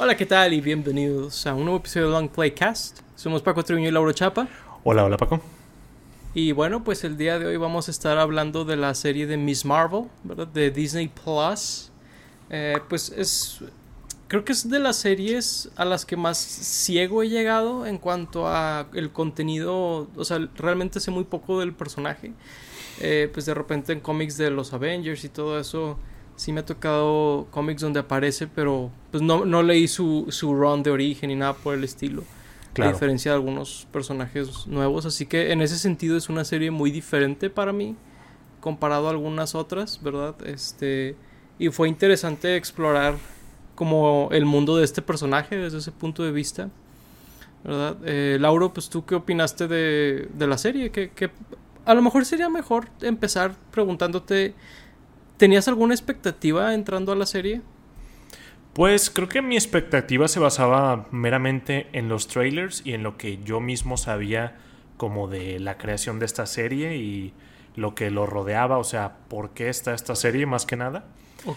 Hola, ¿qué tal? Y bienvenidos a un nuevo episodio de Long Playcast. Somos Paco Triuño y Lauro Chapa. Hola, hola Paco. Y bueno, pues el día de hoy vamos a estar hablando de la serie de Miss Marvel, ¿verdad? De Disney Plus. Eh, pues es. Creo que es de las series a las que más ciego he llegado en cuanto a el contenido. O sea, realmente sé muy poco del personaje. Eh, pues de repente en cómics de los Avengers y todo eso. Sí me ha tocado cómics donde aparece, pero pues no, no leí su, su run de origen ni nada por el estilo. A diferencia de algunos personajes nuevos. Así que en ese sentido es una serie muy diferente para mí. Comparado a algunas otras, ¿verdad? Este. Y fue interesante explorar como el mundo de este personaje desde ese punto de vista. ¿Verdad? Eh, Lauro, pues tú qué opinaste de, de la serie? Que a lo mejor sería mejor empezar preguntándote, ¿tenías alguna expectativa entrando a la serie? Pues creo que mi expectativa se basaba meramente en los trailers y en lo que yo mismo sabía como de la creación de esta serie y lo que lo rodeaba, o sea, por qué está esta serie más que nada.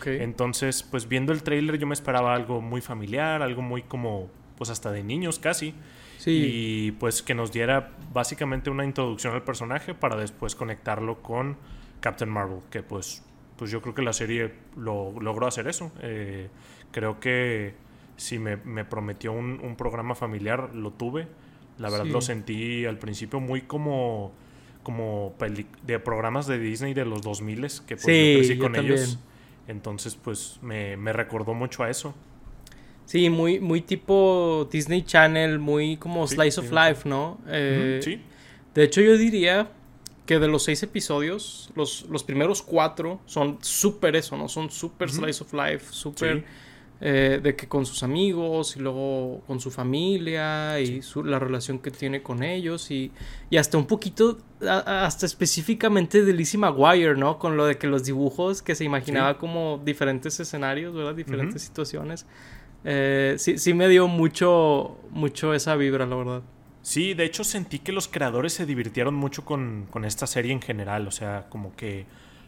Entonces, pues viendo el trailer yo me esperaba algo muy familiar, algo muy como, pues hasta de niños casi. Sí. Y pues que nos diera básicamente una introducción al personaje para después conectarlo con Captain Marvel, que pues, pues yo creo que la serie lo, logró hacer eso. Eh, creo que si me, prometió un, programa familiar, lo tuve. La verdad lo sentí al principio muy como, como de programas de Disney de los 2000 que pues yo crecí con ellos. Entonces, pues me, recordó mucho a eso. Sí, muy, muy tipo Disney Channel, muy como Slice of Life, ¿no? Eh, sí. De hecho, yo diría que de los seis episodios, los, los primeros cuatro son súper eso, ¿no? Son súper Slice of Life, súper eh, de que con sus amigos y luego con su familia y la relación que tiene con ellos y, y hasta un poquito, hasta específicamente de Lizzie McGuire, ¿no? Con lo de que los dibujos que se imaginaba como diferentes escenarios, ¿verdad? Diferentes situaciones. Eh, sí, sí me dio mucho, mucho esa vibra, la verdad. Sí, de hecho sentí que los creadores se divirtieron mucho con, con esta serie en general, o sea, como que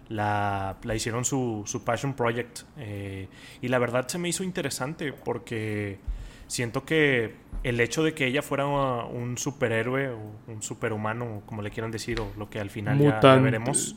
la, la hicieron su, su passion project. Eh, y la verdad se me hizo interesante porque siento que el hecho de que ella fuera un superhéroe o un superhumano, como le quieran decir, o lo que al final ya, veremos,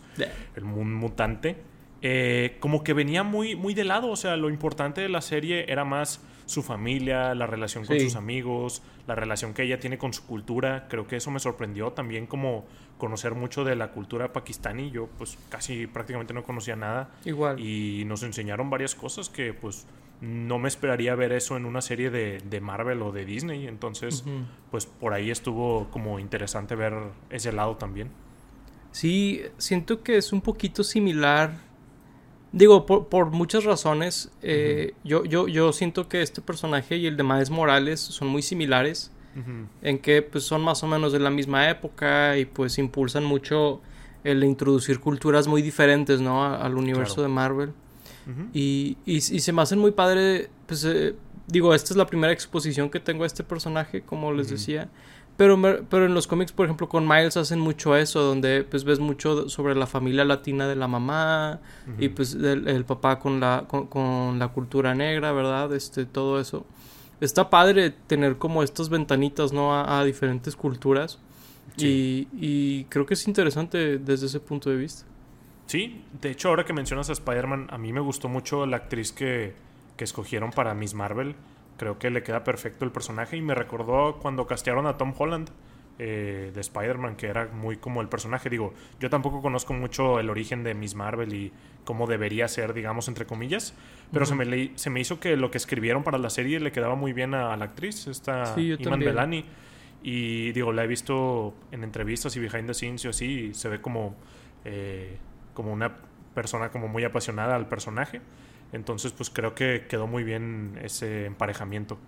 el un mutante, eh, como que venía muy, muy de lado. O sea, lo importante de la serie era más su familia, la relación con sus amigos, la relación que ella tiene con su cultura. Creo que eso me sorprendió también como conocer mucho de la cultura pakistaní. Yo pues casi prácticamente no conocía nada. Igual. Y nos enseñaron varias cosas que pues no me esperaría ver eso en una serie de, Marvel o de Disney. Entonces pues por ahí estuvo como interesante ver ese lado también. Sí, siento que es un poquito similar. Digo, por, muchas razones. Eh, yo, yo, yo siento que este personaje y el de Miles Morales son muy similares en que pues son más o menos de la misma época y pues impulsan mucho el introducir culturas muy diferentes, ¿no? al universo de Marvel. y, y, se me hacen muy padre, pues eh, digo, esta es la primera exposición que tengo a este personaje, como les decía. Pero, pero en los cómics, por ejemplo, con Miles hacen mucho eso, donde pues ves mucho sobre la familia latina de la mamá y pues el, papá con la, con, con, la cultura negra, ¿verdad? Este, todo eso está padre tener como estas ventanitas, ¿no? A, diferentes culturas. Y, creo que es interesante desde ese punto de vista. Sí, de hecho ahora que mencionas a Spider-Man, a mí me gustó mucho la actriz que, que escogieron para Miss Marvel. Creo que le queda perfecto el personaje y me recordó cuando castearon a Tom Holland. Eh, de Spider-Man, que era muy como el personaje. Digo, yo tampoco conozco mucho el origen de Miss Marvel y cómo debería ser, digamos, entre comillas, pero se, me se me hizo que lo que escribieron para la serie le quedaba muy bien a, la actriz, esta Iman Belani. Y digo, la he visto en entrevistas y behind the scenes y así, y se ve como, eh, como una persona como muy apasionada al personaje. Entonces, pues creo que quedó muy bien ese emparejamiento.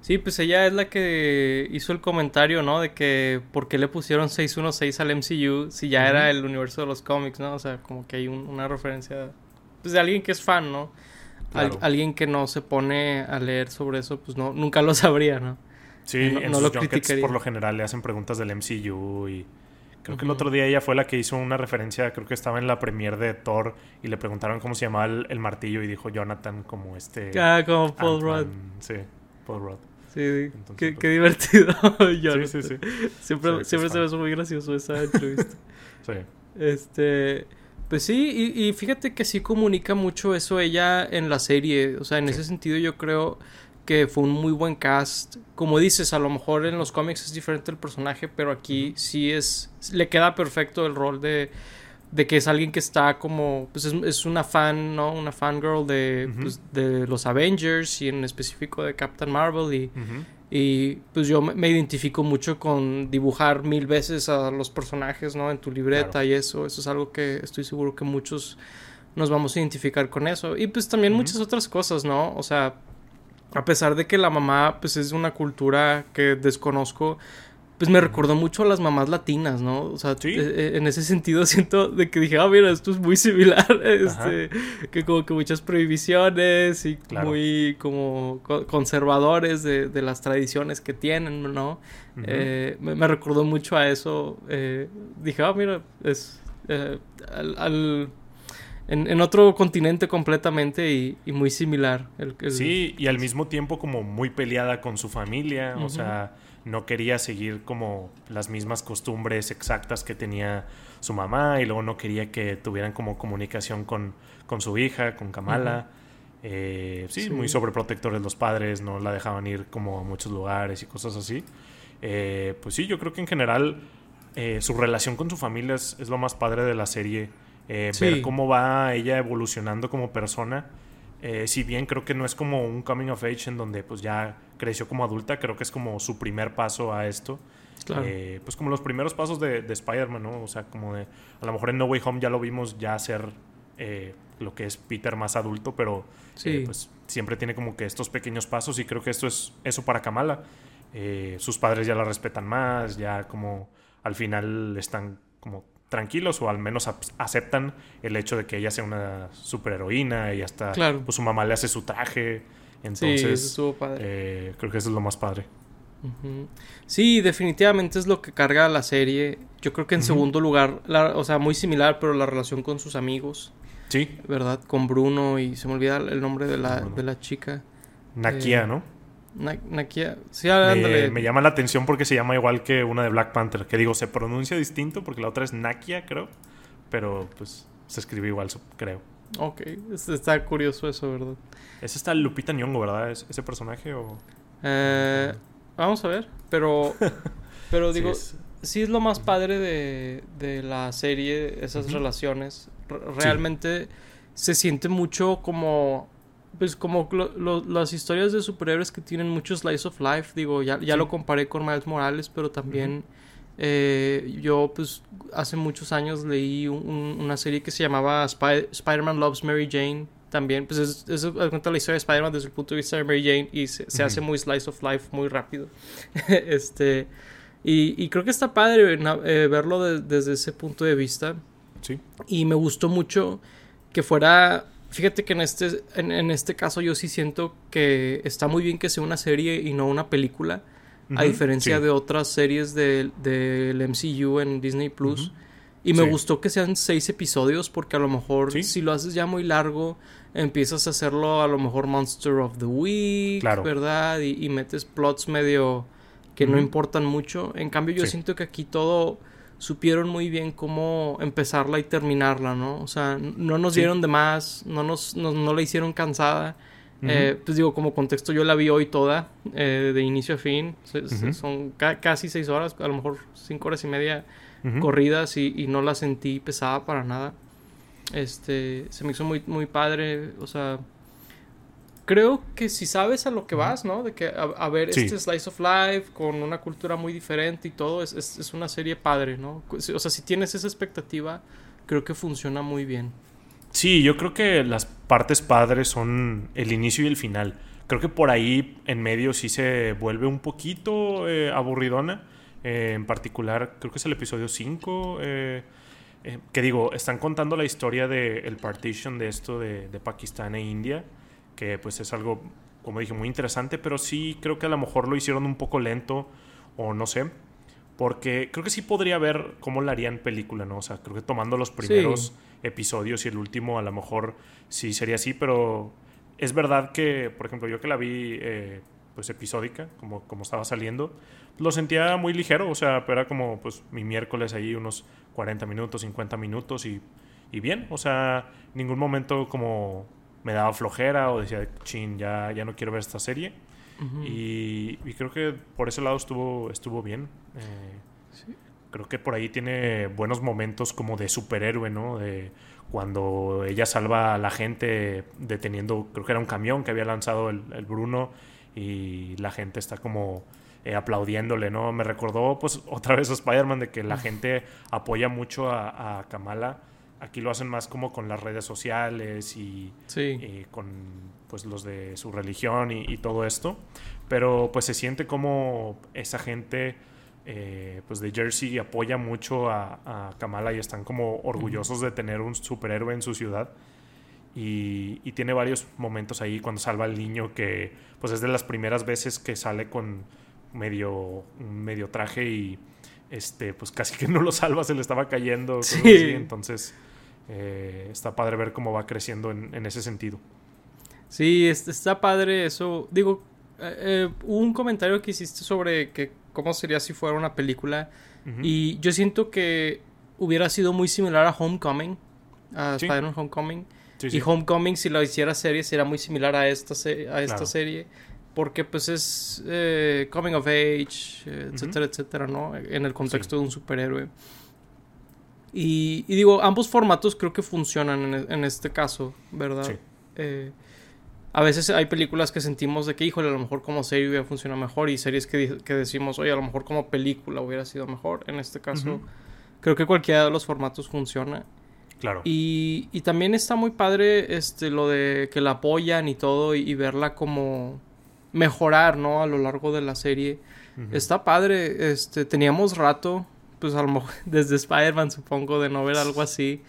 Sí, pues ella es la que hizo el comentario, ¿no? De que por qué le pusieron 616 al MCU si ya era el universo de los cómics, ¿no? O sea, como que hay una referencia pues, de alguien que es fan, ¿no? alguien que no se pone a leer sobre eso, pues no, nunca lo sabría, ¿no? Sí, no, en lo criticaría. por lo general le hacen preguntas del MCU y creo que el otro día ella fue la que hizo una referencia, creo que estaba en la premiere de Thor y le preguntaron cómo se llamaba el, martillo y dijo Jonathan como este... Ah, como Paul Rudd. Sí. Paul Rudd. Sí, Entonces, qué, pues- qué divertido. Yo Sí, sí, sí. Siempre, Se ve que siempre se me muy gracioso esa entrevista. Sí. Este, pues sí, y, y fíjate que sí comunica mucho eso ella en la serie. O sea, en Sí. ese sentido yo creo que fue un muy buen cast. Como dices, a lo mejor en los cómics es diferente el personaje, pero aquí sí es, le queda perfecto el rol de, de que es alguien que está como, pues es, es una fan, ¿no? Una fangirl de, pues, de los Avengers y en específico de Captain Marvel y... Y pues yo me- me identifico mucho con dibujar mil veces a los personajes, ¿no? En tu libreta Claro. y eso. Eso es algo que estoy seguro que muchos nos vamos a identificar con eso. Y pues también muchas otras cosas, ¿no? O sea, a pesar de que la mamá pues es una cultura que desconozco, pues me recordó mucho a las mamás latinas, ¿no? O sea, Sí. eh, eh, en ese sentido siento de que dije, ah, mira, esto es muy similar, este, que como que muchas prohibiciones y Claro. muy como co- conservadores de, de las tradiciones que tienen, ¿no? Ujú. Eh, me, me recordó mucho a eso. eh, dije, ah, mira, es eh, al, al- en, en otro continente completamente y, y muy similar. El, el- Sí, y al mismo tiempo como muy peleada con su familia, o sea, no quería seguir como las mismas costumbres exactas que tenía su mamá y luego no quería que tuvieran como comunicación con, con su hija, con Kamala. Eh, sí, Sí. muy sobreprotectores los padres, no la dejaban ir como a muchos lugares y cosas así. Eh, pues sí, yo creo que en general eh, su relación con su familia es, es lo más padre de la serie. Eh, Sí. Ver cómo va ella evolucionando como persona. Eh, si bien creo que no es como un coming of age en donde pues ya creció como adulta, creo que es como su primer paso a esto. Claro. Eh, pues como los primeros pasos de, de Spider-Man, ¿no? O sea, como de... A lo mejor en No Way Home ya lo vimos ya ser eh, lo que es Peter más adulto, pero Sí. eh, pues siempre tiene como que estos pequeños pasos y creo que esto es eso para Kamala. Eh, sus padres ya la respetan más, ya como al final están como tranquilos o al menos aceptan el hecho de que ella sea una superheroína y hasta Claro. pues su mamá le hace su traje. sí, Entonces, eso estuvo padre. eh, creo que eso es lo más padre. Sí, definitivamente es lo que carga la serie. Yo creo que en segundo lugar, la- o sea, muy similar, pero la relación con sus amigos, Sí, ¿verdad? Con Bruno y se me olvida el nombre de la, de la chica. Nakia, Eh, ¿no? Na- Nakia. Sí. Me, me llama la atención porque se llama igual que una de Black Panther, que digo, se pronuncia distinto porque la otra es Nakia, creo, pero pues se escribe igual, creo. Ok, es- está curioso eso, ¿verdad? Ese está Lupita Nyong'o, ¿verdad? ¿Es- ¿Ese personaje o...? Eh, vamos a ver, pero, pero Sí, digo, es- sí es lo más padre de, de la serie, esas relaciones. R- realmente se siente mucho como, pues como lo- lo- las historias de superhéroes que tienen mucho slice of life. Digo, ya, ya Sí. lo comparé con Miles Morales, pero también eh, yo pues hace muchos años leí un- un- una serie que se llamaba Spy- Spider-Man Loves Mary Jane. También, pues es, es cuenta la historia de Spider-Man desde el punto de vista de Mary Jane y se, se Ujú. hace muy slice of life, muy rápido. este, y, y creo que está padre na- eh, verlo de- desde ese punto de vista. Sí. Y me gustó mucho que fuera. Fíjate que en este, en, en este caso yo sí siento que está muy bien que sea una serie y no una película. A diferencia sí. de otras series del del MCU en Disney Plus. Y me Sí. gustó que sean seis episodios porque a lo mejor Sí. si lo haces ya muy largo, empiezas a hacerlo a lo mejor Monster of the Week, Claro. ¿verdad? Y, y metes plots medio que no importan mucho. En cambio yo siento que aquí todo supieron muy bien cómo empezarla y terminarla, ¿no? O sea, no nos Sí. dieron de más, no nos no, no la hicieron cansada. Ujú. Eh, pues digo, como contexto, yo la vi hoy toda, eh, de inicio a fin. Se- se- Ujú. Son ca- casi seis horas, a lo mejor cinco horas y media Ujú. corridas y, y no la sentí pesada para nada. Este, se me hizo muy, muy padre, o sea, creo que si sabes a lo que vas, ¿no? De que a, a ver Sí. este slice of life con una cultura muy diferente y todo, es, es, es una serie padre, ¿no? O sea, si tienes esa expectativa, creo que funciona muy bien. Sí, yo creo que las partes padres son el inicio y el final. Creo que por ahí en medio sí se vuelve un poquito eh, aburridona. Eh, en particular, creo que es el episodio 5. eh, eh, que digo, están contando la historia del partition de esto de, de Pakistán e India. Que pues es algo, como dije, muy interesante. Pero sí creo que a lo mejor lo hicieron un poco lento. O no sé. Porque creo que sí podría ver cómo la harían película, ¿no? O sea, creo que tomando los primeros Sí. episodios y el último a lo mejor sí sería así, pero es verdad que, por ejemplo, yo que la vi eh, pues episódica, como, como estaba saliendo, lo sentía muy ligero, o sea, era como pues mi miércoles ahí unos 40 minutos, 50 minutos y, y bien, o sea, ningún momento como me daba flojera o decía, chin, ya, ya no quiero ver esta serie. y, creo que por ese lado estuvo, estuvo bien. Eh, creo que por ahí tiene buenos momentos como de superhéroe, ¿no? De cuando ella salva a la gente deteniendo, creo que era un camión que había lanzado el, Bruno y la gente está como eh, aplaudiéndole, ¿no? Me recordó pues otra vez a Spider-Man de que la gente apoya mucho a, a Kamala Aquí lo hacen más como con las redes sociales y eh, con pues los de su religión y, todo esto. Pero pues se siente como esa gente eh, pues de Jersey apoya mucho a, Kamala y están como orgullosos de tener un superhéroe en su ciudad. Y, y, tiene varios momentos ahí cuando salva al niño que pues es de las primeras veces que sale con medio, medio traje y este pues casi que no lo salva, se le estaba cayendo. Sí. Entonces eh, está padre ver cómo va creciendo en, ese sentido. Sí, está padre eso. Digo, eh, eh, hubo un comentario que hiciste sobre que cómo sería si fuera una película. Y yo siento que hubiera sido muy similar a Homecoming, a Spider-Man Homecoming. Y Homecoming, si lo hiciera serie, sería muy similar a esta, a esta serie. Porque pues es coming of age, etcétera, etcétera, ¿no? En el contexto de un superhéroe. Y, digo, ambos formatos creo que funcionan en, este caso, ¿verdad? Sí. Eh, a veces hay películas que sentimos de que, híjole, a lo mejor como serie hubiera funcionado mejor y series que, que decimos, oye, a lo mejor como película hubiera sido mejor. En este caso, creo que cualquiera de los formatos funciona. Claro. Y, y, también está muy padre este, lo de que la apoyan y todo y, verla como mejorar, ¿no? A lo largo de la serie. Está padre. Este, teníamos rato pues a lo mejor desde Spider-Man supongo de no ver algo así.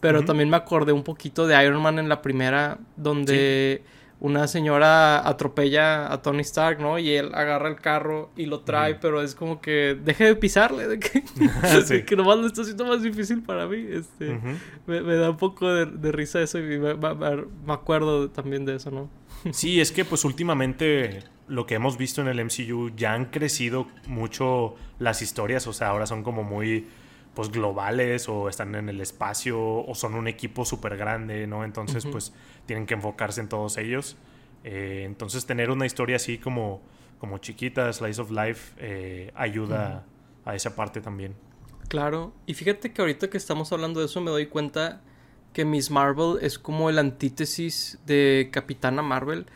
Pero también me acordé un poquito de Iron Man en la primera, donde una señora atropella a Tony Stark, ¿no? Y él agarra el carro y lo trae, pero es como que deje de pisarle, de que, que nomás lo está haciendo más difícil para mí. Este, me, da un poco de, risa eso y me, me acuerdo también de eso, ¿no? sí, es que pues últimamente lo que hemos visto en el MCU ya han crecido mucho las historias, o sea, ahora son como muy pues globales o están en el espacio o son un equipo súper grande, ¿no? Entonces pues tienen que enfocarse en todos ellos. Eh, entonces tener una historia así como, como chiquita, Slice of Life, eh, ayuda a esa parte también. Claro, y fíjate que ahorita que estamos hablando de eso me doy cuenta que Miss Marvel es como el antítesis de Capitana Marvel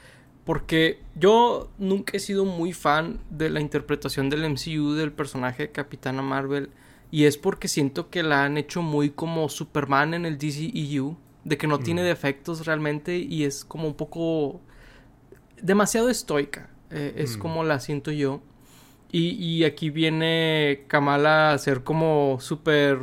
porque yo nunca he sido muy fan de la interpretación del MCU del personaje de Capitana Marvel. Y es porque siento que la han hecho muy como Superman en el DCEU. De que no tiene mm. defectos realmente y es como un poco demasiado estoica. Eh, es mm. como la siento yo. Y, y, aquí viene Kamala a ser como súper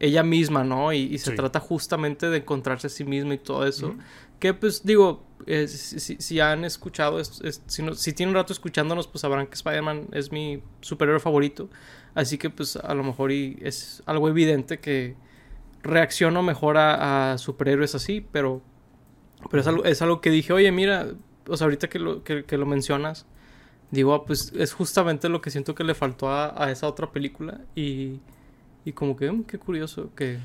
ella misma, ¿no? Y, se trata justamente de encontrarse a sí misma y todo eso. Que pues digo, eh, si, han escuchado, si, no, si tienen un rato escuchándonos, pues sabrán que Spider-Man es mi superhéroe favorito. Así que pues a lo mejor es algo evidente que reacciono mejor a, superhéroes así, pero, pero es, algo, es algo que dije, oye, mira, o sea, ahorita que lo, que, mencionas, digo, ah, pues es justamente lo que siento que le faltó a, esa otra película y, y como que, mm, qué curioso que...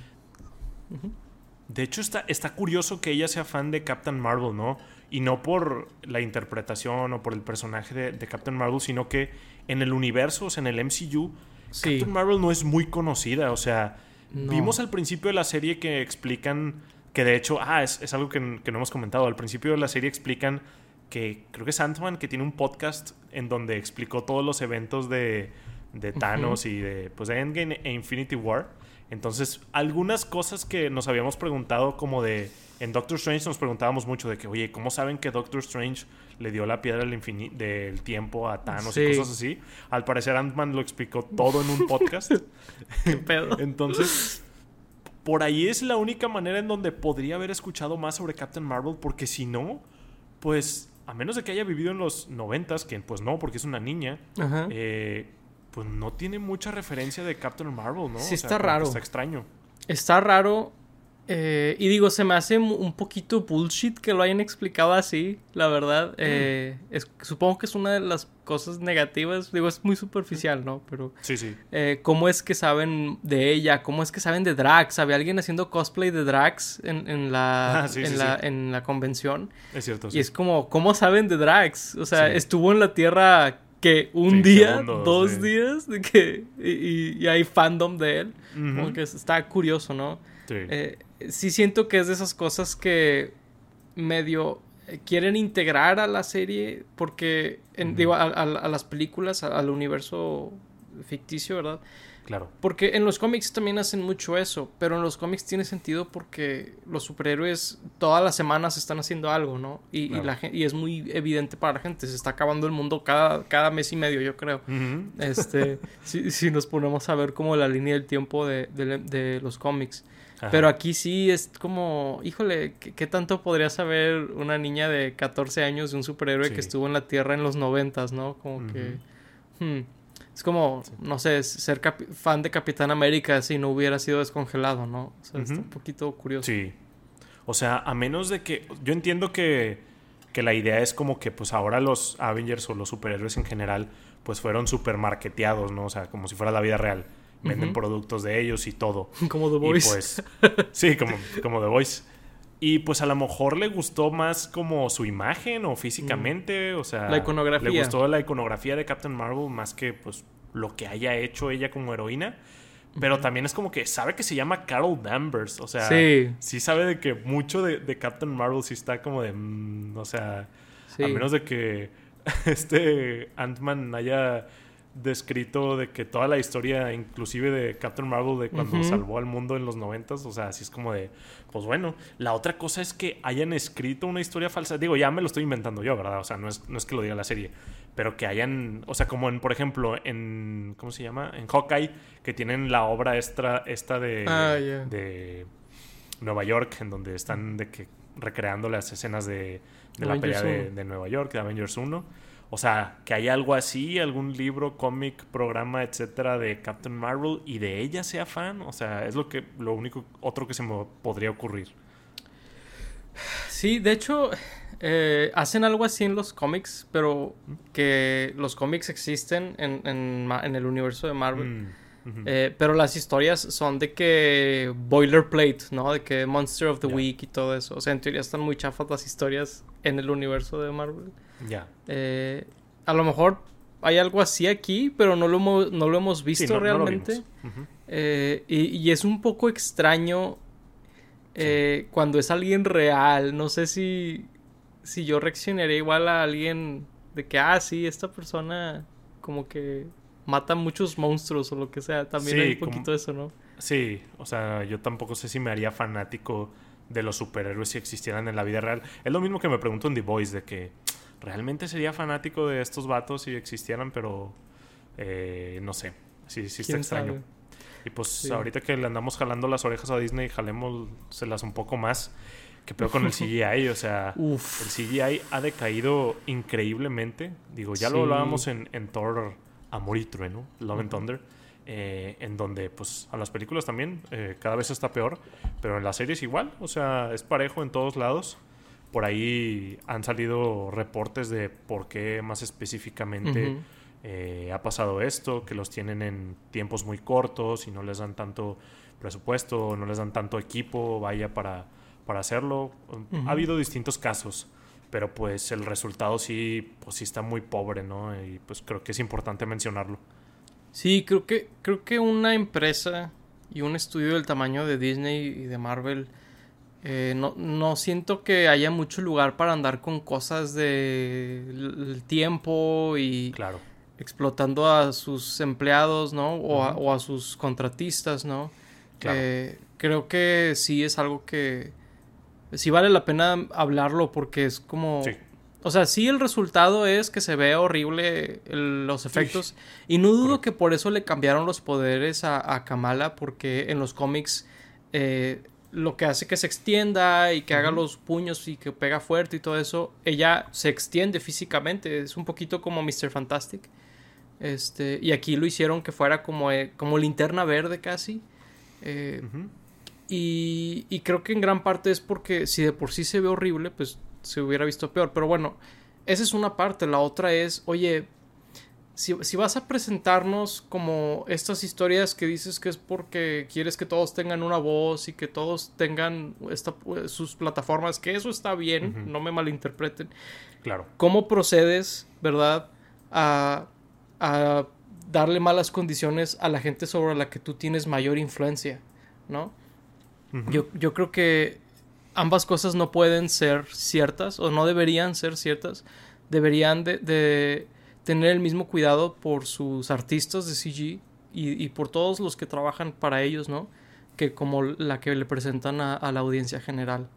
De hecho, está, está curioso que ella sea fan de Captain Marvel, ¿no? Y no por la interpretación o por el personaje de, Captain Marvel, sino que en el universo, o sea, en el MCU, Captain Marvel no es muy conocida. O sea, vimos al principio de la serie que explican que de hecho, ah, es, algo que, no hemos comentado. Al principio de la serie explican que creo que es que tiene un podcast en donde explicó todos los eventos de, de Thanos y de, pues, de Endgame e Infinity War. Entonces, algunas cosas que nos habíamos preguntado, como de. En Doctor Strange nos preguntábamos mucho de que, oye, ¿cómo saben que Doctor Strange le dio la piedra del, del tiempo a Thanos y cosas así? Al parecer, Ant-Man lo explicó todo en un podcast. ¿Qué pedo? Entonces, por ahí es la única manera en donde podría haber escuchado más sobre Captain Marvel, porque si no, pues, a menos de que haya vivido en los noventas, que pues no, porque es una niña, eh pues no tiene mucha referencia de Captain Marvel, ¿no? Sí, está raro. Está extraño. Está raro Eh, y digo, se me hace un poquito bullshit que lo hayan explicado así, la verdad. Eh, supongo que es una de las cosas negativas. Digo, es muy superficial, ¿no? Pero. Sí, sí. Eh, ¿Cómo es que saben de ella? ¿Cómo es que saben de Drax? ¿Había alguien haciendo cosplay de Drax en, la, ah, en, la en la convención? Es cierto. Y es como, ¿cómo saben de Drax? O sea, estuvo en la Tierra que un día, dos días, de que, y, hay fandom de él. Como que está curioso, ¿no? Sí. Eh, sí siento que es de esas cosas que medio eh, quieren integrar a la serie porque, digo, a, las películas, al universo ficticio, ¿verdad? Claro. Porque en los cómics también hacen mucho eso, pero en los cómics tiene sentido porque los superhéroes todas las semanas están haciendo algo, ¿no? Y, la, y es muy evidente para la gente, se está acabando el mundo cada, cada mes y medio, yo creo. Este, si, si, nos ponemos a ver como la línea del tiempo de, de los cómics. Pero aquí sí es como, híjole, ¿qué, tanto podría saber una niña de 14 años de un superhéroe que estuvo en la Tierra en los noventas, ¿no? Como que... Hmm, es como, no sé, ser fan de Capitán América si no hubiera sido descongelado, ¿no? O sea, está un poquito curioso. Sí. O sea, a menos de que... Yo entiendo que, que la idea es como que pues ahora los Avengers o los superhéroes en general pues fueron super marketeados, ¿no? O sea, como si fuera la vida real venden productos de ellos y todo. Como The Voice. pues, sí, como, como The Voice. Y pues a lo mejor le gustó más como su imagen o físicamente, o sea... La iconografía. Le gustó la iconografía de Captain Marvel más que pues lo que haya hecho ella como heroína. Pero también es como que sabe que se llama Carol Danvers. O sea, sí, sabe de que mucho de, Captain Marvel sí está como de... Mm, o sea, a menos de que este Ant-Man haya descrito de que toda la historia, inclusive de Captain Marvel, de cuando salvó al mundo en los noventas, o sea, así es como de, pues bueno, la otra cosa es que hayan escrito una historia falsa, digo, ya me lo estoy inventando yo, ¿verdad? O sea, no es, no es que lo diga la serie, pero que hayan, o sea, como en, por ejemplo, en, ¿cómo se llama? En Hawkeye, que tienen la obra extra, esta de, ah, de Nueva York, en donde están de que recreando las escenas de, la pelea de, de, Nueva York, de Avengers 1 o sea, que hay algo así, algún libro, cómic, programa, etcétera, de Captain Marvel y de ella sea fan. O sea, es lo que, lo único, otro que se me podría ocurrir. Sí, de hecho, eh, hacen algo así en los cómics, pero que los cómics existen en, en, el universo de Marvel. Mm, eh, pero las historias son de que boilerplate, ¿no? De que Monster of the Week y todo eso. O sea, en teoría están muy chafas las historias en el universo de Marvel. Ya. Eh, a lo mejor hay algo así aquí, pero no lo hemos, no lo hemos visto realmente. Eh, y, es un poco extraño eh, cuando es alguien real. No sé si, si yo reaccionaría igual a alguien de que, ah, sí, esta persona como que mata muchos monstruos o lo que sea. También hay un poquito de eso, ¿no? Sí, o sea, yo tampoco sé si me haría fanático de los superhéroes si existieran en la vida real. Es lo mismo que me pregunto en The Voice, de que realmente sería fanático de estos vatos si existieran, pero eh, no sé, sí, sí está extraño. Y pues ahorita que le andamos jalando las orejas a Disney, jalémoselas un poco más. Que peor con el CGI, o sea, el CGI ha decaído increíblemente. Digo, ya lo hablábamos en, en Thor Amor y Trueno, Love and Thunder, eh, en donde pues a las películas también eh, cada vez está peor, pero en las series igual, o sea, es parejo en todos lados. Por ahí han salido reportes de por qué más específicamente eh, ha pasado esto, que los tienen en tiempos muy cortos y no les dan tanto presupuesto, no les dan tanto equipo, vaya, para, para hacerlo. Ha habido distintos casos, pero pues el resultado sí, pues sí está muy pobre, ¿no? Y pues creo que es importante mencionarlo. Sí, creo que, creo que una empresa y un estudio del tamaño de Disney y de Marvel eh, no, no, siento que haya mucho lugar para andar con cosas de tiempo y claro. explotando a sus empleados, ¿no? O, a, sus contratistas, ¿no? Eh, creo que sí es algo que sí vale la pena hablarlo porque es como... O sea, sí el resultado es que se ve horrible los efectos. Y no dudo que por eso le cambiaron los poderes a, Kamala porque en los cómics... Eh, lo que hace que se extienda y que haga los puños y que pega fuerte y todo eso, ella se extiende físicamente, es un poquito como Mr. Fantastic. Este, y aquí lo hicieron que fuera como, eh, como linterna verde casi. Eh, Y, y creo que en gran parte es porque si de por sí se ve horrible, pues se hubiera visto peor. Pero bueno, esa es una parte. La otra es, oye, si, si, vas a presentarnos como estas historias que dices que es porque quieres que todos tengan una voz y que todos tengan esta, sus plataformas, que eso está bien, uh -huh. no me malinterpreten. Claro. ¿Cómo procedes, verdad, a, a, darle malas condiciones a la gente sobre la que tú tienes mayor influencia, ¿no? Uh -huh. yo, yo creo que ambas cosas no pueden ser ciertas o no deberían ser ciertas. Deberían de, de tener el mismo cuidado por sus artistas de CG y, y, por todos los que trabajan para ellos, ¿no? Que como la que le presentan a, a, la audiencia general.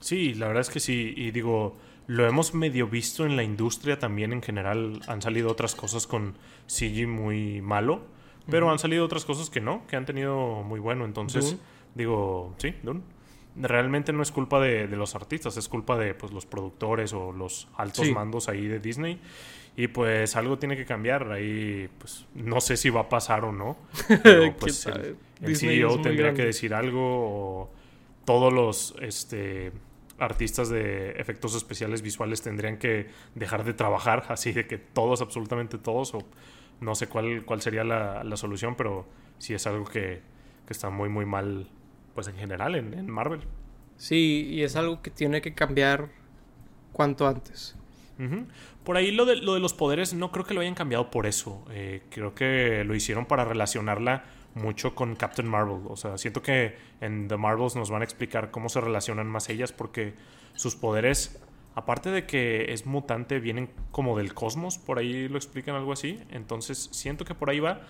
Sí, la verdad es que sí. Y digo, lo hemos medio visto en la industria también en general. Han salido otras cosas con CG muy malo, pero uh -huh. han salido otras cosas que no, que han tenido muy bueno. Entonces, Dune. digo, sí, Dune realmente no es culpa de, de, los artistas, es culpa de pues, los productores o los altos sí. mandos ahí de Disney. Y pues algo tiene que cambiar. Ahí, pues no sé si va a pasar o no. Pero pues el, el CEO tendría que decir algo o todos los este, artistas de efectos especiales visuales tendrían que dejar de trabajar. Así de que todos, absolutamente todos. O no sé cuál, cuál sería la, la solución, pero sí es algo que, que está muy, muy mal pues en general en, en, Marvel. Sí, y es algo que tiene que cambiar cuanto antes. Uh -huh. Por ahí lo de, lo de, los poderes no creo que lo hayan cambiado por eso. Eh, creo que lo hicieron para relacionarla mucho con Captain Marvel. O sea, siento que en The Marvels nos van a explicar cómo se relacionan más ellas porque sus poderes, aparte de que es mutante, vienen como del cosmos. Por ahí lo explican algo así. Entonces siento que por ahí va.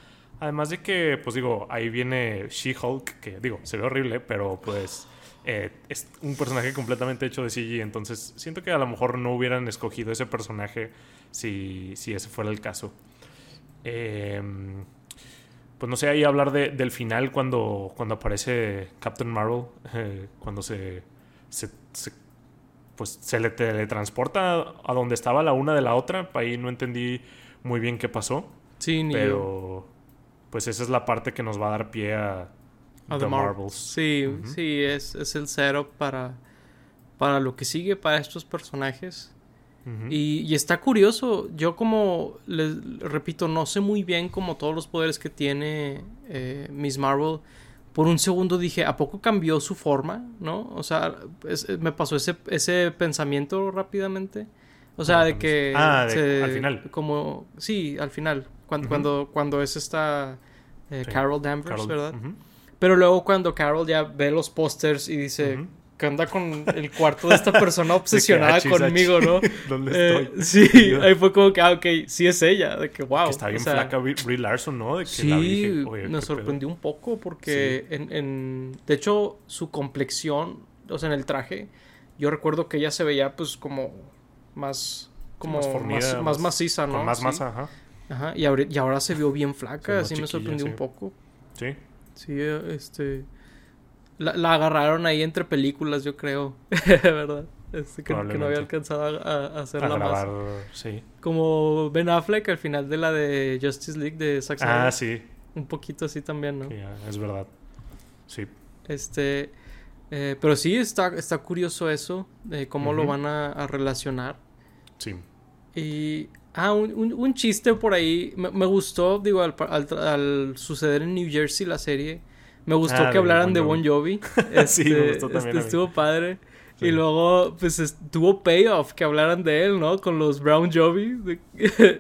Además de que, pues digo, ahí viene She-Hulk, que digo, se ve horrible, pero pues eh, es un personaje completamente hecho de CG. Entonces siento que a lo mejor no hubieran escogido ese personaje si, si ese fuera el caso. Eh, pues no sé, ahí hablar de, del final cuando, cuando aparece Captain Marvel, eh, cuando se, se, se, pues se le teletransporta a donde estaba la una de la otra. Ahí no entendí muy bien qué pasó. Sí, ni pero pues esa es la parte que nos va a dar pie a, a The, Mar Marvels. Sí, uh -huh. sí, es, es, el setup para, para lo que sigue para estos personajes. Uh -huh. y, y, está curioso, yo como les repito, no sé muy bien como todos los poderes que tiene eh, Miss Marvel. Por un segundo dije, ¿a poco cambió su forma? ¿No? O sea, es, me pasó ese, ese pensamiento rápidamente. O sea, de que... Ah, de, se, al final. Como, sí, al final. Cuando, uh -huh. cuando, cuando es esta eh, sí. Carol Danvers, Carol, ¿verdad? Uh -huh. Pero luego cuando Carol ya ve los pósters y dice... Uh -huh. Que anda con el cuarto de esta persona obsesionada conmigo, ¿no? ¿Dónde eh, estoy? Sí, ahí fue como que, ah, ok, sí es ella, de que wow. Que está bien o sea, flaca Brie Larson, ¿no? De que sí, la dije, me sorprendió pedo? un poco porque, sí. en, en, de hecho, su complexión, o sea, en el traje, yo recuerdo que ella se veía, pues, como más, como más, formida, más, más, más, maciza, ¿no? Con más sí. masa, ajá. Ajá, y ahora, y ahora se vio bien flaca, así me sorprendió sí. un poco. Sí. Sí, este... La, la, agarraron ahí entre películas, yo creo. ¿Verdad? Este, creo que no había alcanzado a, a hacerla a grabar, más. Sí. Como Ben Affleck al final de la de Justice League de Zack Ah, sí. Un poquito así también, ¿no? Sí, es verdad. Sí. Este... Eh, pero sí, está, está curioso eso, de cómo uh -huh. lo van a, a, relacionar. Sí. Y... Ah, un, un, un chiste por ahí. Me, me gustó, digo, al, al, al, suceder en New Jersey la serie. Me gustó ah, que hablaran de Bon Jovi. Este, sí, me gustó también. Este, estuvo padre. Sí. Y luego, pues, estuvo payoff que hablaran de él, ¿no? Con los Brown Jovi.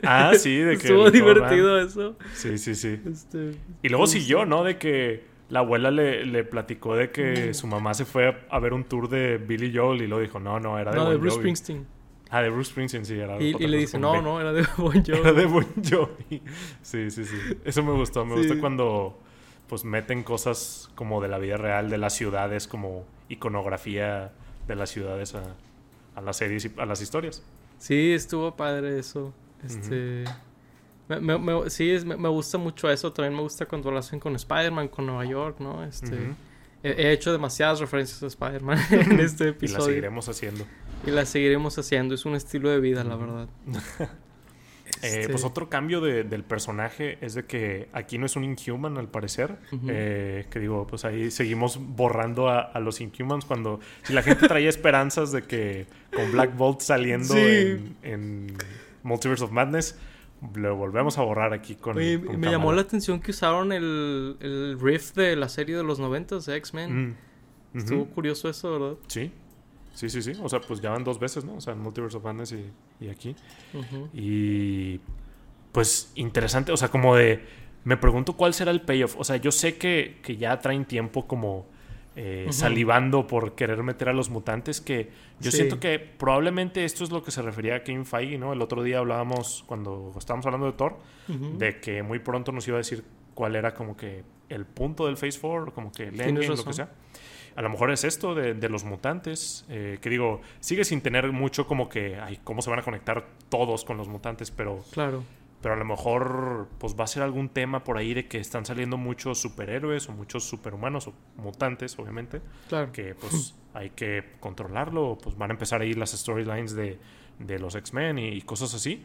Ah, sí, de que. estuvo divertido eso. Sí, sí, sí. Este, y luego siguió, ¿no? De que la abuela le, le platicó de que mm. su mamá se fue a, a, ver un tour de Billy Joel y lo dijo, no, no, era de No, bon de Bruce Jovi. Springsteen. Ah, de Bruce Springsteen, sí, era. Y, y le dice, no, no, era de Bon Jovi. Era de Bon Jovi. Sí, sí, sí. Eso me gustó. Me sí. gusta cuando pues meten cosas como de la vida real, de las ciudades, como iconografía de las ciudades a, a las series y a las historias. Sí, estuvo padre eso. Este. Uh -huh. me, me, sí, es, me, gusta mucho eso. También me gusta cuando lo hacen con Spider-Man, con Nueva York, ¿no? Este. Uh -huh. he, he, hecho demasiadas referencias a Spider-Man en este episodio. y la seguiremos haciendo. Y la seguiremos haciendo. Es un estilo de vida, la verdad. Eh, pues otro cambio del personaje es de que aquí no es un Inhuman al parecer. Eh, que digo, pues ahí seguimos borrando a, los Inhumans cuando... Si la gente traía esperanzas de que con Black Bolt saliendo en, Multiverse of Madness, lo volvemos a borrar aquí con... me llamó la atención que usaron el, el riff de la serie de los 90 de X-Men. Mm. Estuvo curioso eso, ¿verdad? Sí. Sí, sí, sí. O sea, pues ya van dos veces, ¿no? O sea, en Multiverse of Madness y, aquí. Y pues interesante, o sea, como de, me pregunto cuál será el payoff. O sea, yo sé que, que ya traen tiempo como eh, salivando por querer meter a los mutantes, que yo siento que probablemente esto es lo que se refería a Kevin Feige, ¿no? El otro día hablábamos, cuando estábamos hablando de Thor, de que muy pronto nos iba a decir cuál era como que el punto del Phase 4, como que el endgame, lo que sea a lo mejor es esto de, los mutantes, eh, que digo, sigue sin tener mucho como que, ay, ¿cómo se van a conectar todos con los mutantes? Pero, claro. pero a lo mejor pues va a ser algún tema por ahí de que están saliendo muchos superhéroes o muchos superhumanos o mutantes, obviamente. Claro. Que pues hay que controlarlo, pues van a empezar ahí las storylines de, los X-Men y, cosas así.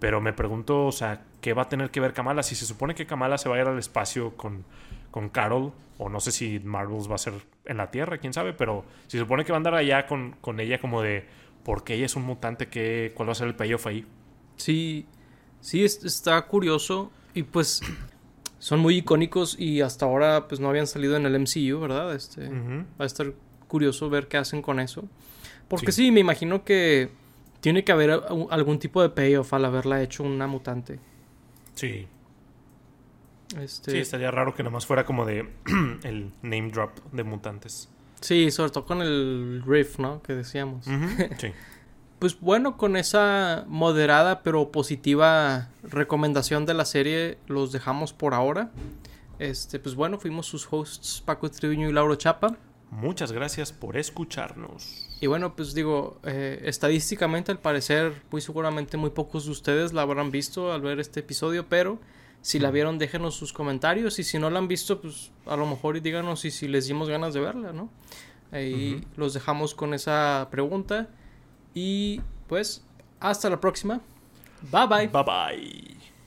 Pero me pregunto, o sea, ¿qué va a tener que ver Kamala? Si se supone que Kamala se va a ir al espacio con, con Carol, o no sé si Marvels va a ser en la Tierra, quién sabe, pero si se supone que va a andar allá con, con ella como de, ¿por qué ella es un mutante? ¿qué, ¿Cuál va a ser el payoff ahí? Sí, sí, está curioso y pues son muy icónicos y hasta ahora pues no habían salido en el MCU, ¿verdad? Este, Va a estar curioso ver qué hacen con eso. Porque sí. me imagino que tiene que haber algún tipo de payoff al haberla hecho una mutante. Sí. Este... Sí, estaría raro que nomás fuera como de el name drop de mutantes. Sí, sobre todo con el riff, ¿no? Que decíamos. Sí. pues bueno, con esa moderada pero positiva recomendación de la serie los dejamos por ahora. Este, pues bueno, fuimos sus hosts Paco Triviño y Lauro Chapa. Muchas gracias por escucharnos. Y bueno, pues digo, eh, estadísticamente al parecer, muy seguramente muy pocos de ustedes la habrán visto al ver este episodio, pero si la vieron, déjenos sus comentarios y si no la han visto, pues a lo mejor y díganos si, si les dimos ganas de verla, ¿no? Ahí los dejamos con esa pregunta y pues hasta la próxima. Bye bye. Bye bye.